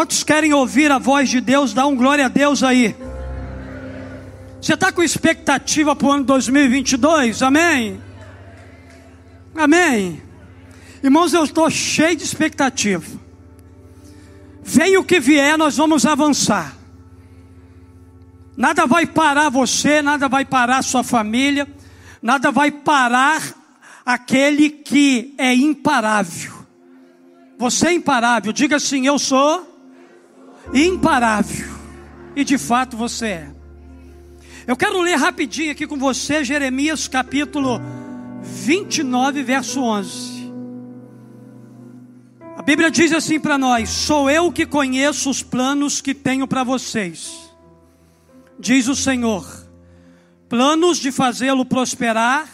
Quantos querem ouvir a voz de Deus? Dá um glória a Deus aí. Você está com expectativa para o ano 2022? Amém? Amém. Irmãos, eu estou cheio de expectativa. Venha o que vier, nós vamos avançar. Nada vai parar você, nada vai parar sua família, nada vai parar aquele que é imparável. Você é imparável, diga assim: Eu sou imparável. E de fato você é. Eu quero ler rapidinho aqui com você Jeremias capítulo 29, verso 11. A Bíblia diz assim para nós: Sou eu que conheço os planos que tenho para vocês, diz o Senhor, planos de fazê-lo prosperar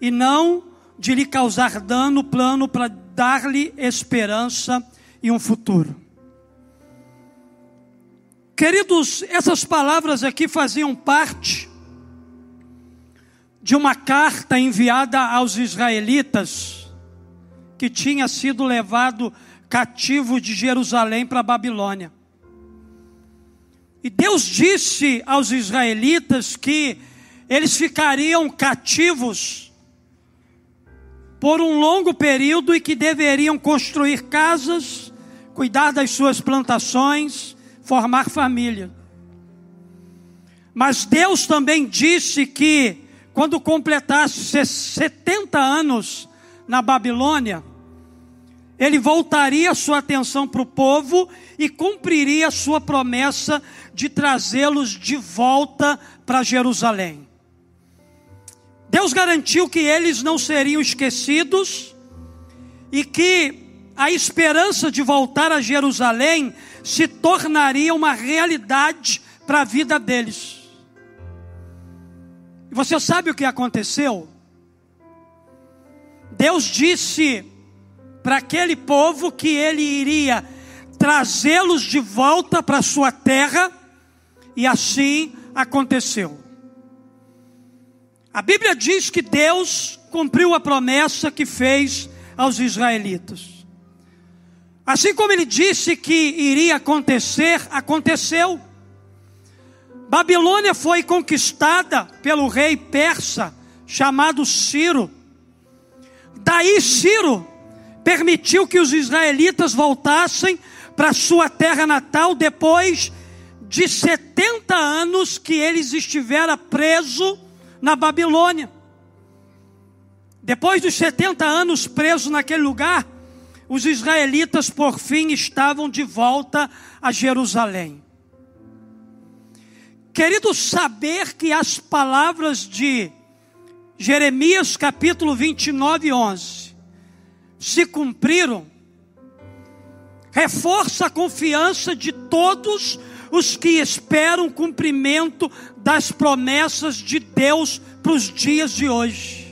e não de lhe causar dano, plano para dar-lhe esperança e um futuro. Queridos, essas palavras aqui faziam parte de uma carta enviada aos israelitas que tinha sido levado cativo de Jerusalém para a Babilônia. E Deus disse aos israelitas que eles ficariam cativos por um longo período e que deveriam construir casas, cuidar das suas plantações, formar família. Mas Deus também disse que quando completasse 70 anos na Babilônia, ele voltaria sua atenção para o povo e cumpriria sua promessa de trazê-los de volta para Jerusalém. Deus garantiu que eles não seriam esquecidos e que a esperança de voltar a Jerusalém se tornaria uma realidade para a vida deles. Você sabe o que aconteceu? Deus disse para aquele povo que ele iria trazê-los de volta para sua terra, e assim aconteceu. A Bíblia diz que Deus cumpriu a promessa que fez aos israelitas. Assim como ele disse que iria acontecer, aconteceu. Babilônia foi conquistada pelo rei persa chamado Ciro. Daí Ciro permitiu que os israelitas voltassem para sua terra natal depois de 70 anos que eles estiveram presos na Babilônia. Depois dos 70 anos presos naquele lugar, os israelitas por fim estavam de volta a Jerusalém. Querido, saber que as palavras de Jeremias capítulo 29, 11 se cumpriram, reforça a confiança de todos os que esperam o cumprimento das promessas de Deus para os dias de hoje.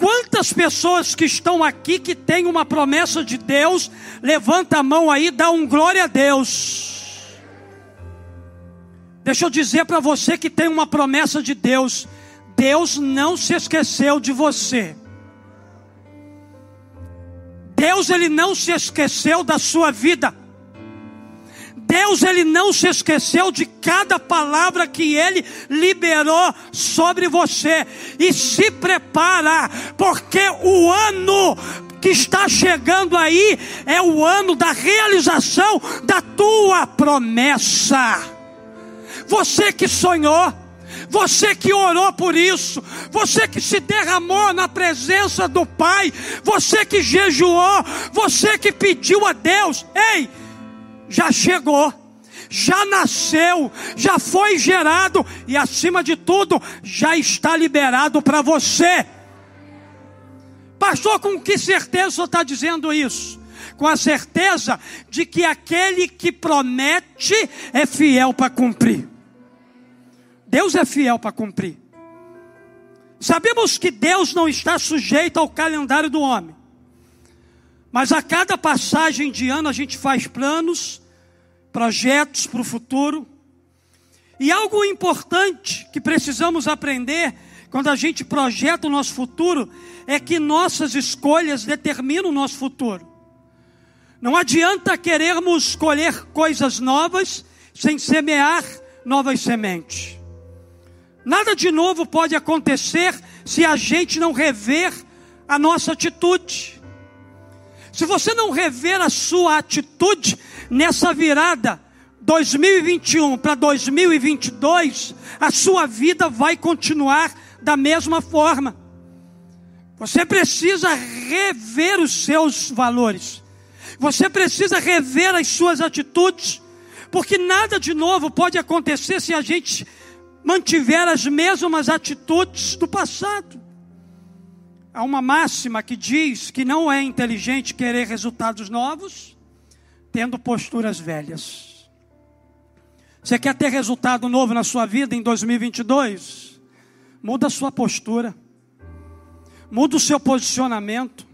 Quantas pessoas que estão aqui que têm uma promessa de Deus, levanta a mão aí, dá um glória a Deus. Deixa eu dizer para você que tem uma promessa de Deus. Deus não se esqueceu de você. Deus ele não se esqueceu da sua vida. Deus ele não se esqueceu de cada palavra que ele liberou sobre você. E se prepara, porque o ano que está chegando aí é o ano da realização da tua promessa. Você que sonhou, você que orou por isso, você que se derramou na presença do Pai, você que jejuou, você que pediu a Deus, ei, já chegou, já nasceu, já foi gerado e, acima de tudo, já está liberado para você. Pastor, com que certeza está dizendo isso? Com a certeza de que aquele que promete é fiel para cumprir. Deus é fiel para cumprir. Sabemos que Deus não está sujeito ao calendário do homem. Mas a cada passagem de ano a gente faz planos, projetos para o futuro. E algo importante que precisamos aprender quando a gente projeta o nosso futuro é que nossas escolhas determinam o nosso futuro. Não adianta querermos colher coisas novas sem semear novas sementes. Nada de novo pode acontecer se a gente não rever a nossa atitude. Se você não rever a sua atitude nessa virada 2021 para 2022, a sua vida vai continuar da mesma forma. Você precisa rever os seus valores. Você precisa rever as suas atitudes, porque nada de novo pode acontecer se a gente mantiver as mesmas atitudes do passado. Há uma máxima que diz que não é inteligente querer resultados novos, tendo posturas velhas. Você quer ter resultado novo na sua vida em 2022? Muda a sua postura, muda o seu posicionamento,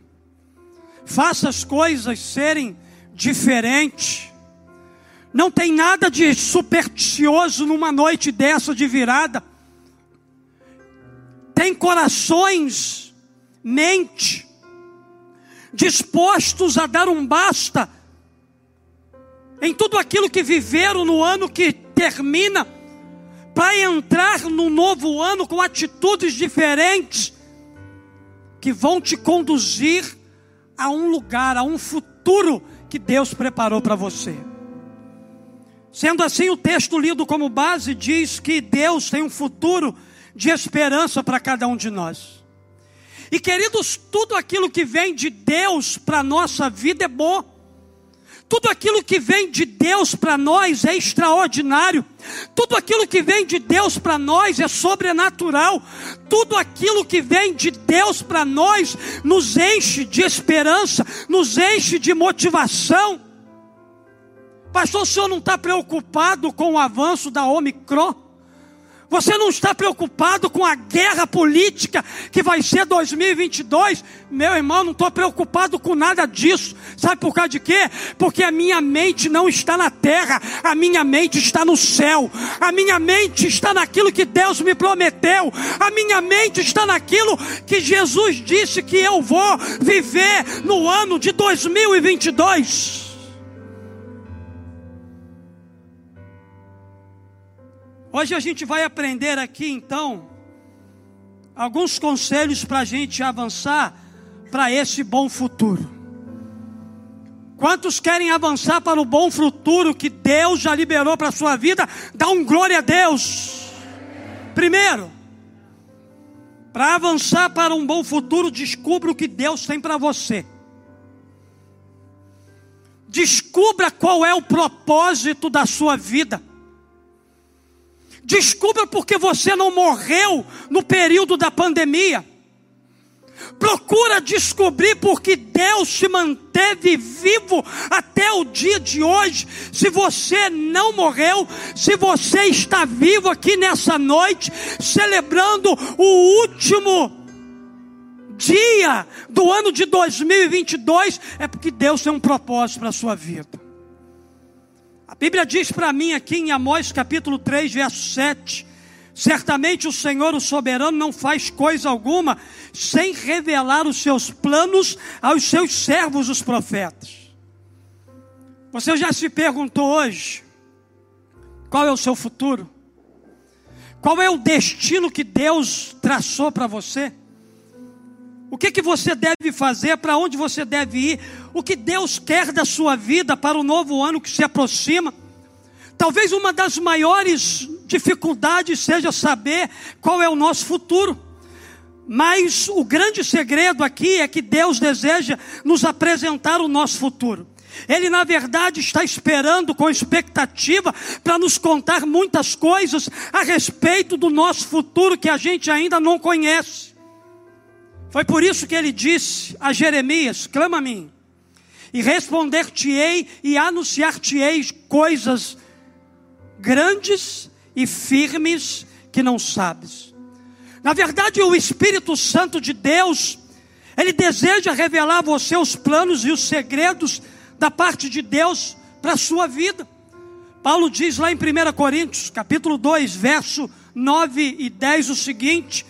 faça as coisas serem diferentes. Não tem nada de supersticioso numa noite dessa de virada. Tem corações, mente, dispostos a dar um basta em tudo aquilo que viveram no ano que termina, para entrar no novo ano com atitudes diferentes, que vão te conduzir a um lugar, a um futuro que Deus preparou para você. Sendo assim, o texto lido como base diz que Deus tem um futuro de esperança para cada um de nós. E queridos, tudo aquilo que vem de Deus para a nossa vida é bom. Tudo aquilo que vem de Deus para nós é extraordinário. Tudo aquilo que vem de Deus para nós é sobrenatural. Tudo aquilo que vem de Deus para nós nos enche de esperança, nos enche de motivação. Pastor, o senhor não está preocupado com o avanço da Omicron? Você não está preocupado com a guerra política que vai ser 2022? Meu irmão, não estou preocupado com nada disso. Sabe por causa de quê? Porque a minha mente não está na terra, a minha mente está no céu. A minha mente está naquilo que Deus me prometeu. A minha mente está naquilo que Jesus disse que eu vou viver no ano de 2022. Hoje a gente vai aprender aqui então alguns conselhos para a gente avançar para esse bom futuro. Quantos querem avançar para o bom futuro que Deus já liberou para a sua vida? Dá um glória a Deus. Primeiro, para avançar para um bom futuro, descubra o que Deus tem para você. Descubra qual é o propósito da sua vida. Descubra porque você não morreu no período da pandemia. Procura descobrir porque Deus te manteve vivo até o dia de hoje. Se você não morreu, se você está vivo aqui nessa noite, celebrando o último dia do ano de 2022, é porque Deus tem um propósito para a sua vida. A Bíblia diz para mim aqui em Amós capítulo 3, verso 7: Certamente o Senhor, o soberano, não faz coisa alguma sem revelar os seus planos aos seus servos, os profetas. Você já se perguntou hoje qual é o seu futuro? Qual é o destino que Deus traçou para você? O que, que você deve fazer? Para onde você deve ir? O que Deus quer da sua vida para o novo ano que se aproxima? Talvez uma das maiores dificuldades seja saber qual é o nosso futuro. Mas o grande segredo aqui é que Deus deseja nos apresentar o nosso futuro. Ele, na verdade, está esperando com expectativa para nos contar muitas coisas a respeito do nosso futuro que a gente ainda não conhece. Foi por isso que ele disse a Jeremias: clama a mim, e responder-te-ei e anunciar-te-ei coisas grandes e firmes que não sabes. Na verdade, o Espírito Santo de Deus, ele deseja revelar a você os planos e os segredos da parte de Deus para a sua vida. Paulo diz lá em 1 Coríntios, capítulo 2, verso 9 e 10 o seguinte: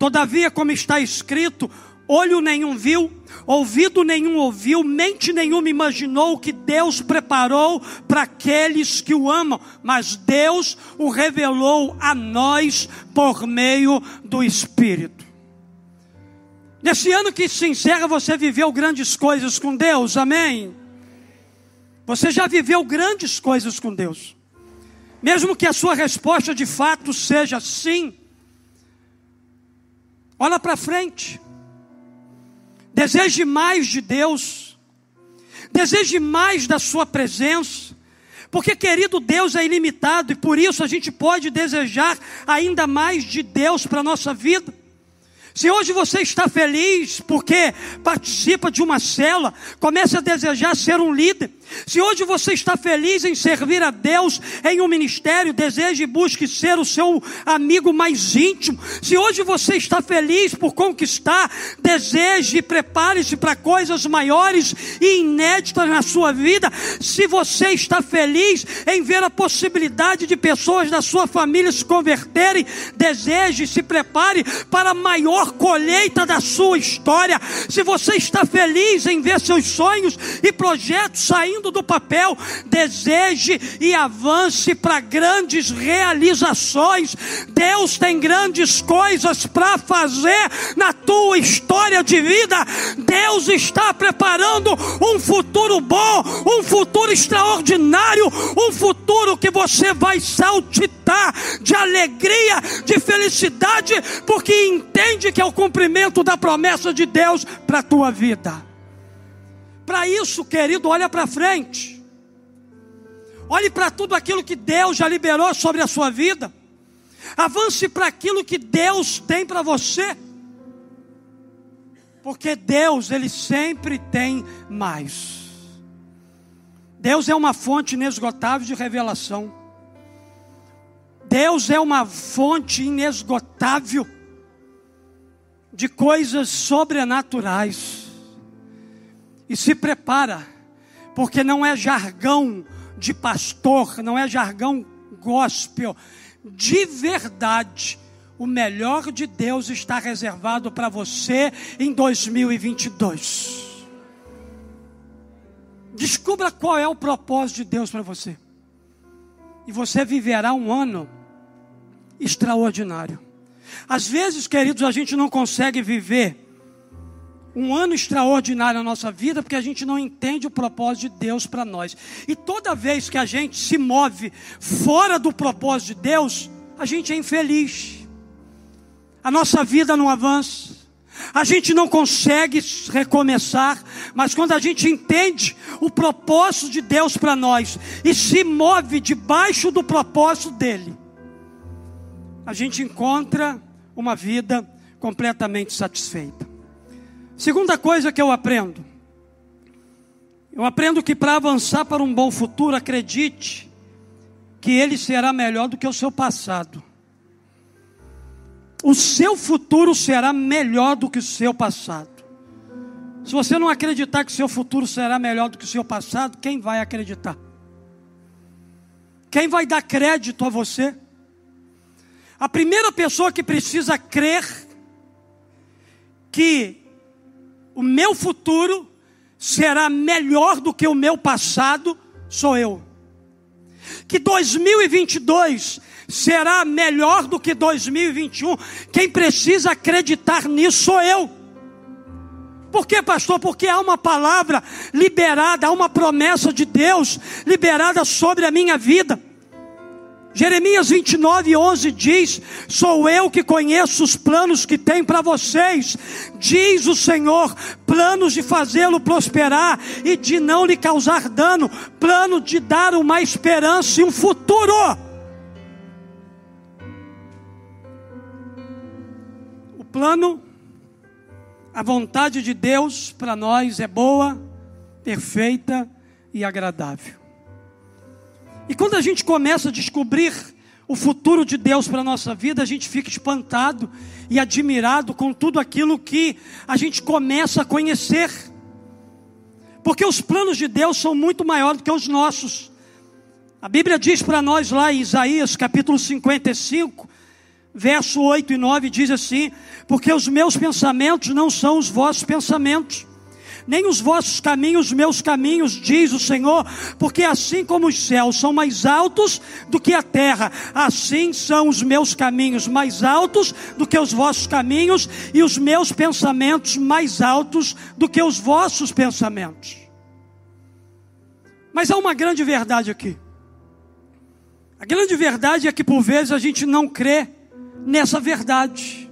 Todavia, como está escrito, olho nenhum viu, ouvido nenhum ouviu, mente nenhuma imaginou o que Deus preparou para aqueles que o amam, mas Deus o revelou a nós por meio do Espírito. Nesse ano que se encerra, você viveu grandes coisas com Deus, amém? Você já viveu grandes coisas com Deus. Mesmo que a sua resposta de fato seja sim, olha para frente. Deseje mais de Deus. Deseje mais da sua presença. Porque, querido, Deus é ilimitado e por isso a gente pode desejar ainda mais de Deus para a nossa vida. Se hoje você está feliz porque participa de uma cela, comece a desejar ser um líder. Se hoje você está feliz em servir a Deus em um ministério, deseje e busque ser o seu amigo mais íntimo. Se hoje você está feliz por conquistar, deseje e prepare-se para coisas maiores e inéditas na sua vida. Se você está feliz em ver a possibilidade de pessoas da sua família se converterem, deseje e se prepare para a maior colheita da sua história. Se você está feliz em ver seus sonhos e projetos saindo saindo do papel. Deseje e avance para grandes realizações. Deus tem grandes coisas para fazer na tua história de vida. Deus está preparando um futuro bom, um futuro extraordinário, um futuro que você vai saltitar de alegria, de felicidade, porque entende que é o cumprimento da promessa de Deus para a tua vida. Para isso, querido, olha para frente. Olhe para tudo aquilo que Deus já liberou sobre a sua vida. Avance para aquilo que Deus tem para você. Porque Deus, Ele sempre tem mais. Deus é uma fonte inesgotável de revelação. Deus é uma fonte inesgotável de coisas sobrenaturais e se prepara, porque não é jargão de pastor, não é jargão gospel, de verdade. O melhor de Deus está reservado para você em 2022. Descubra qual é o propósito de Deus para você. E você viverá um ano extraordinário. Às vezes, queridos, a gente não consegue viver um ano extraordinário na nossa vida, porque a gente não entende o propósito de Deus para nós. E toda vez que a gente se move fora do propósito de Deus, a gente é infeliz. A nossa vida não avança. A gente não consegue recomeçar, mas quando a gente entende o propósito de Deus para nós e se move debaixo do propósito dele, a gente encontra uma vida completamente satisfeita. Segunda coisa que eu aprendo. Eu aprendo que para avançar para um bom futuro, acredite que ele será melhor do que o seu passado. O seu futuro será melhor do que o seu passado. Se você não acreditar que o seu futuro será melhor do que o seu passado, quem vai acreditar? Quem vai dar crédito a você? A primeira pessoa que precisa crer que o meu futuro será melhor do que o meu passado, sou eu. Que 2022 será melhor do que 2021. Quem precisa acreditar nisso sou eu. Por quê, pastor? Porque há uma palavra liberada, há uma promessa de Deus liberada sobre a minha vida. Jeremias 29, 11 diz: Sou eu que conheço os planos que tem para vocês, diz o Senhor, planos de fazê-lo prosperar e de não lhe causar dano, plano de dar uma esperança e um futuro. O plano, a vontade de Deus para nós é boa, perfeita e agradável. E quando a gente começa a descobrir o futuro de Deus para a nossa vida, a gente fica espantado e admirado com tudo aquilo que a gente começa a conhecer. Porque os planos de Deus são muito maiores do que os nossos. A Bíblia diz para nós lá em Isaías capítulo 55, verso 8 e 9 diz assim: Porque os meus pensamentos não são os vossos pensamentos, nem os vossos caminhos, os meus caminhos, diz o Senhor, porque assim como os céus são mais altos do que a terra, assim são os meus caminhos mais altos do que os vossos caminhos, e os meus pensamentos mais altos do que os vossos pensamentos. Mas há uma grande verdade aqui. A grande verdade é que por vezes a gente não crê nessa verdade.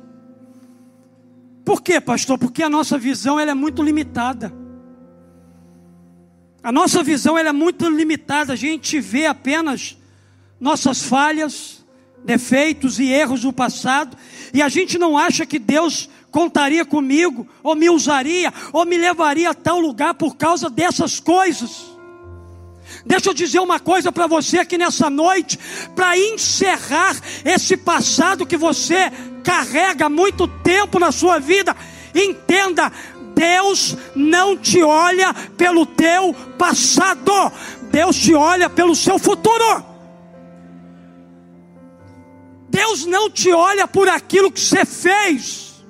Por quê, pastor? Porque a nossa visão ela é muito limitada. A nossa visão ela é muito limitada. A gente vê apenas nossas falhas, defeitos e erros do passado, e a gente não acha que Deus contaria comigo, ou me usaria, ou me levaria a tal lugar por causa dessas coisas. Deixa eu dizer uma coisa para você aqui nessa noite, para encerrar esse passado que você carrega muito tempo na sua vida. Entenda, Deus não te olha pelo teu passado, Deus te olha pelo seu futuro. Deus não te olha por aquilo que você fez,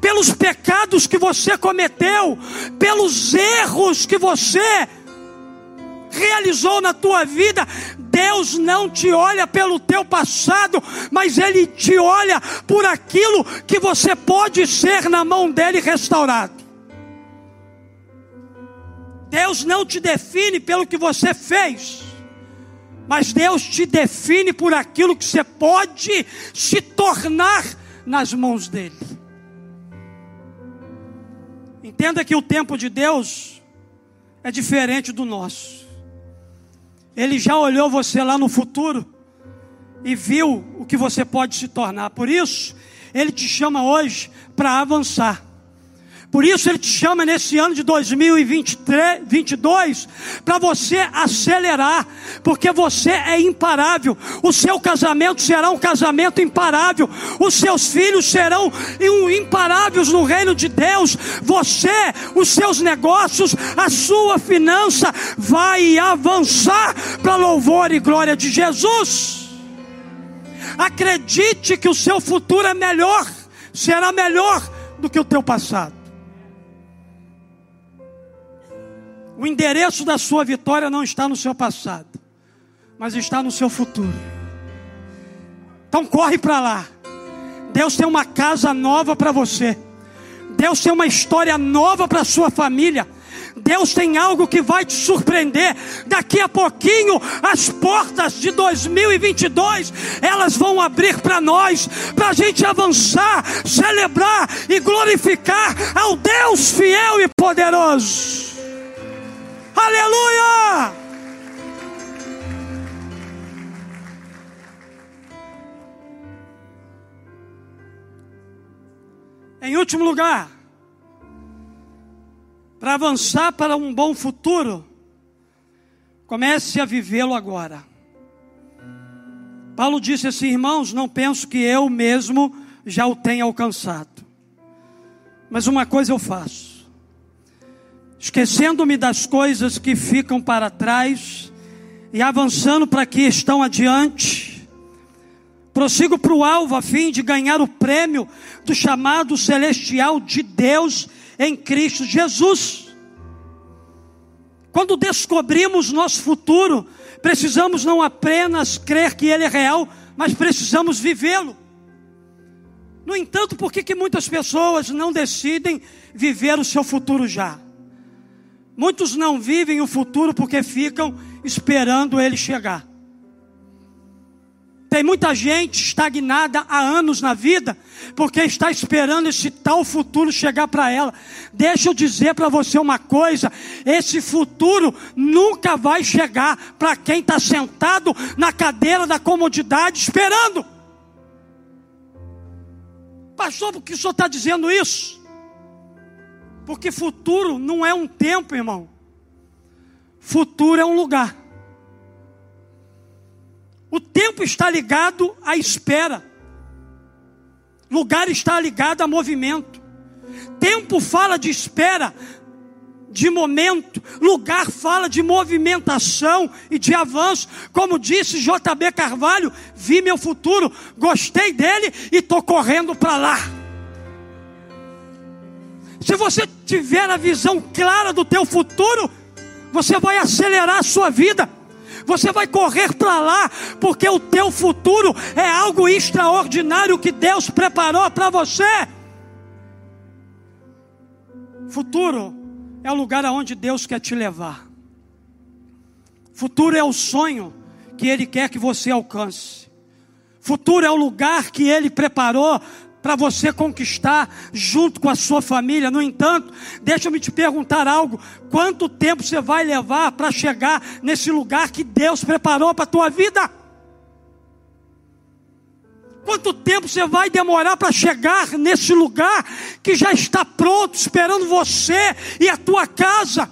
pelos pecados que você cometeu, pelos erros que você realizou na tua vida, Deus não te olha pelo teu passado, mas Ele te olha por aquilo que você pode ser na mão dele restaurado. Deus não te define pelo que você fez, mas Deus te define por aquilo que você pode se tornar nas mãos dele. Entenda que o tempo de Deus é diferente do nosso. Ele já olhou você lá no futuro e viu o que você pode se tornar. Por isso, ele te chama hoje para avançar. Por isso ele te chama nesse ano de 2022 para você acelerar, porque você é imparável. O seu casamento será um casamento imparável. Os seus filhos serão imparáveis no reino de Deus. Você, os seus negócios, a sua finança vai avançar para louvor e glória de Jesus. Acredite que o seu futuro é melhor, será melhor do que o teu passado. O endereço da sua vitória não está no seu passado, mas está no seu futuro. Então corre para lá. Deus tem uma casa nova para você. Deus tem uma história nova para sua família. Deus tem algo que vai te surpreender. Daqui a pouquinho, as portas de 2022 elas vão abrir para nós, para a gente avançar, celebrar e glorificar ao Deus fiel e poderoso. Aleluia! Em último lugar, para avançar para um bom futuro, comece a vivê-lo agora. Paulo disse assim: irmãos, não penso que eu mesmo já o tenha alcançado, mas uma coisa eu faço esquecendo-me das coisas que ficam para trás e avançando para que estão adiante. Prossigo para o alvo a fim de ganhar o prêmio do chamado celestial de Deus em Cristo Jesus. Quando descobrimos nosso futuro, precisamos não apenas crer que ele é real, mas precisamos vivê-lo. No entanto, por que, que muitas pessoas não decidem viver o seu futuro já? Muitos não vivem o futuro porque ficam esperando ele chegar. Tem muita gente estagnada há anos na vida, porque está esperando esse tal futuro chegar para ela. Deixa eu dizer para você uma coisa: esse futuro nunca vai chegar para quem está sentado na cadeira da comodidade esperando. Pastor, por que o senhor está dizendo isso? Porque futuro não é um tempo, irmão. Futuro é um lugar. O tempo está ligado à espera. Lugar está ligado a movimento. Tempo fala de espera. de momento, lugar fala de movimentação e de avanço. Como disse JB Carvalho, vi meu futuro, gostei dele e estou correndo para lá. Se você tiver a visão clara do teu futuro, você vai acelerar a sua vida. Você vai correr para lá, porque o teu futuro é algo extraordinário que Deus preparou para você. Futuro é o lugar aonde Deus quer te levar. Futuro é o sonho que Ele quer que você alcance. Futuro é o lugar que Ele preparou para você conquistar junto com a sua família. No entanto, deixa-me te perguntar algo: quanto tempo você vai levar para chegar nesse lugar que Deus preparou para a tua vida? Quanto tempo você vai demorar para chegar nesse lugar que já está pronto, esperando você e a tua casa?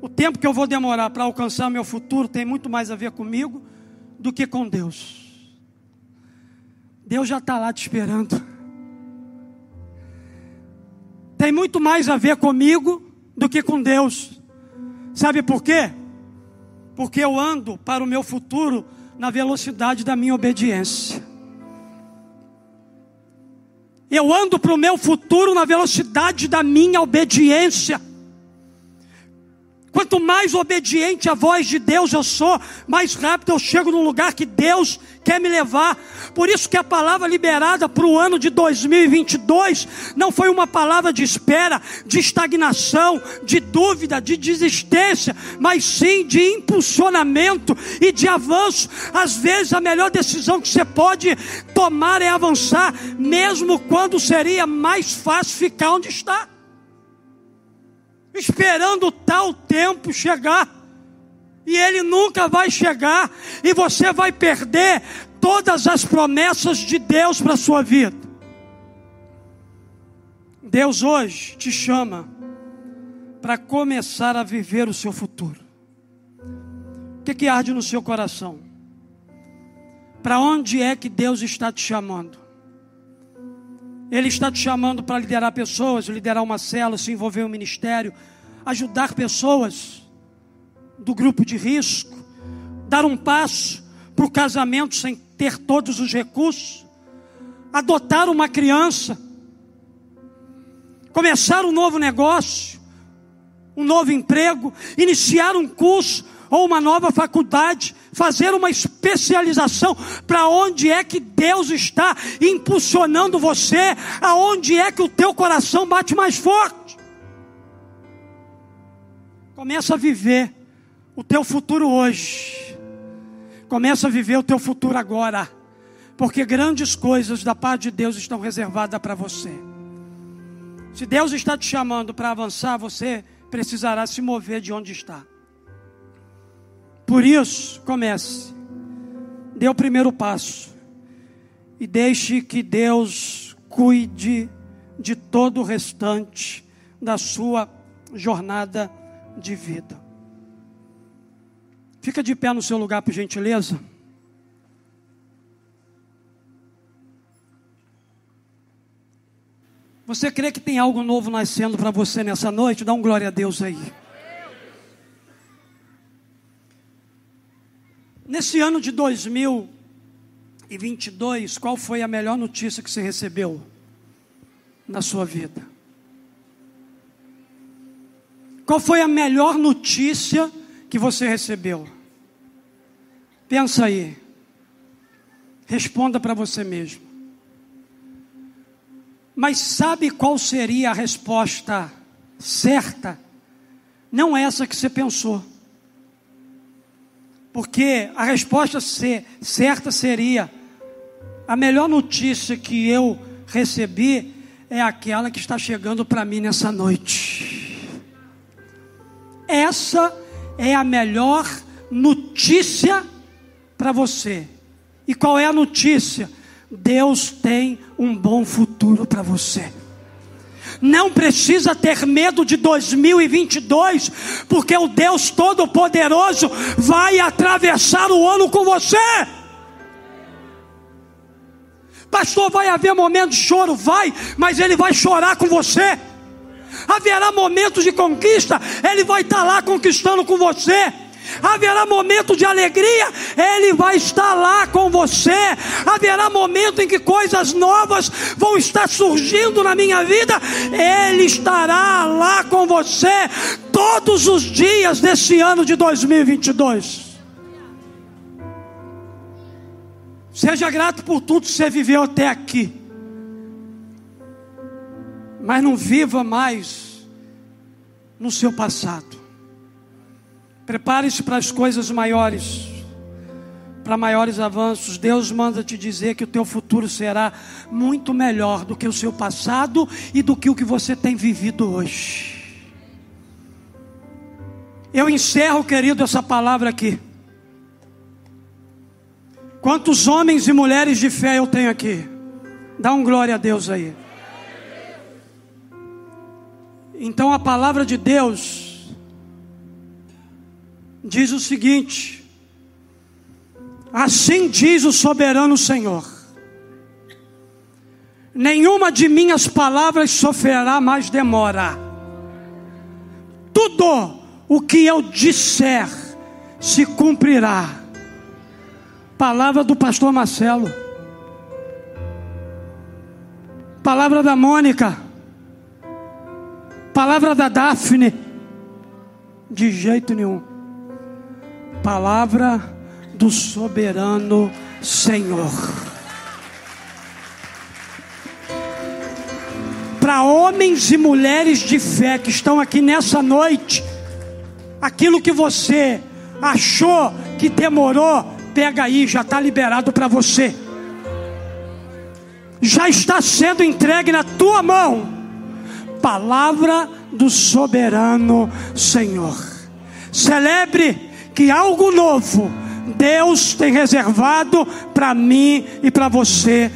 O tempo que eu vou demorar para alcançar meu futuro tem muito mais a ver comigo do que com Deus. Deus já está lá te esperando. Tem muito mais a ver comigo do que com Deus. Sabe por quê? porque eu ando para o meu futuro na velocidade da minha obediência. Eu ando para o meu futuro na velocidade da minha obediência. Quanto mais obediente à voz de Deus eu sou, mais rápido eu chego no lugar que Deus quer me levar. Por isso que a palavra liberada para o ano de 2022 não foi uma palavra de espera, de estagnação, de dúvida, de desistência, mas sim de impulsionamento e de avanço. Às vezes a melhor decisão que você pode tomar é avançar, mesmo quando seria mais fácil ficar onde está esperando tal tempo chegar. E ele nunca vai chegar, e você vai perder todas as promessas de Deus para a sua vida. Deus hoje te chama para começar a viver o seu futuro. O que, que arde no seu coração? Para onde é que Deus está te chamando? Ele está te chamando para liderar pessoas, liderar uma cela, se envolver em um ministério, ajudar pessoas do grupo de risco, dar um passo para o casamento sem ter todos os recursos, adotar uma criança, começar um novo negócio, um novo emprego, iniciar um curso ou uma nova faculdade, fazer uma especialização para onde é que Deus está impulsionando você, aonde é que o teu coração bate mais forte. Começa a viver o teu futuro hoje. Começa a viver o teu futuro agora. Porque grandes coisas da parte de Deus estão reservadas para você. Se Deus está te chamando para avançar, você precisará se mover de onde está. Por isso, comece. Dê o primeiro passo. E deixe que Deus cuide de todo o restante da sua jornada de vida. Fica de pé no seu lugar, por gentileza. Você crê que tem algo novo nascendo para você nessa noite? Dá um glória a Deus aí. Nesse ano de 2022, qual foi a melhor notícia que você recebeu na sua vida? Qual foi a melhor notícia que você recebeu? Pensa aí. Responda para você mesmo. Mas sabe qual seria a resposta certa? Não essa que você pensou. Porque a resposta certa seria: a melhor notícia que eu recebi é aquela que está chegando para mim nessa noite. Essa é a melhor notícia para você. E qual é a notícia? Deus tem um bom futuro para você não precisa ter medo de 2022, porque o Deus Todo-Poderoso vai atravessar o ano com você. Pastor, vai haver momento de choro? Vai, mas ele vai chorar com você. Haverá momentos de conquista, ele vai estar lá conquistando com você. Haverá momento de alegria, Ele vai estar lá com você. Haverá momento em que coisas novas vão estar surgindo na minha vida, Ele estará lá com você todos os dias desse ano de 2022. Seja grato por tudo que você viveu até aqui. Mas não viva mais no seu passado. Prepare-se para as coisas maiores, para maiores avanços. Deus manda te dizer que o teu futuro será muito melhor do que o seu passado e do que o que você tem vivido hoje. Eu encerro, querido, essa palavra aqui. Quantos homens e mulheres de fé eu tenho aqui? Dá um glória a Deus aí. Então a palavra de Deus diz o seguinte: Assim diz o soberano Senhor: Nenhuma de minhas palavras sofrerá mais demora. Tudo o que eu disser se cumprirá Palavra do pastor Marcelo. Palavra da Mônica. Palavra da Daphne. De jeito nenhum. Palavra do soberano Senhor. Para homens e mulheres de fé que estão aqui nessa noite, aquilo que você achou que demorou, Pega aí, já está liberado para você. Já está sendo entregue na tua mão. Palavra do soberano Senhor. Celebre que algo novo Deus tem reservado para mim e para você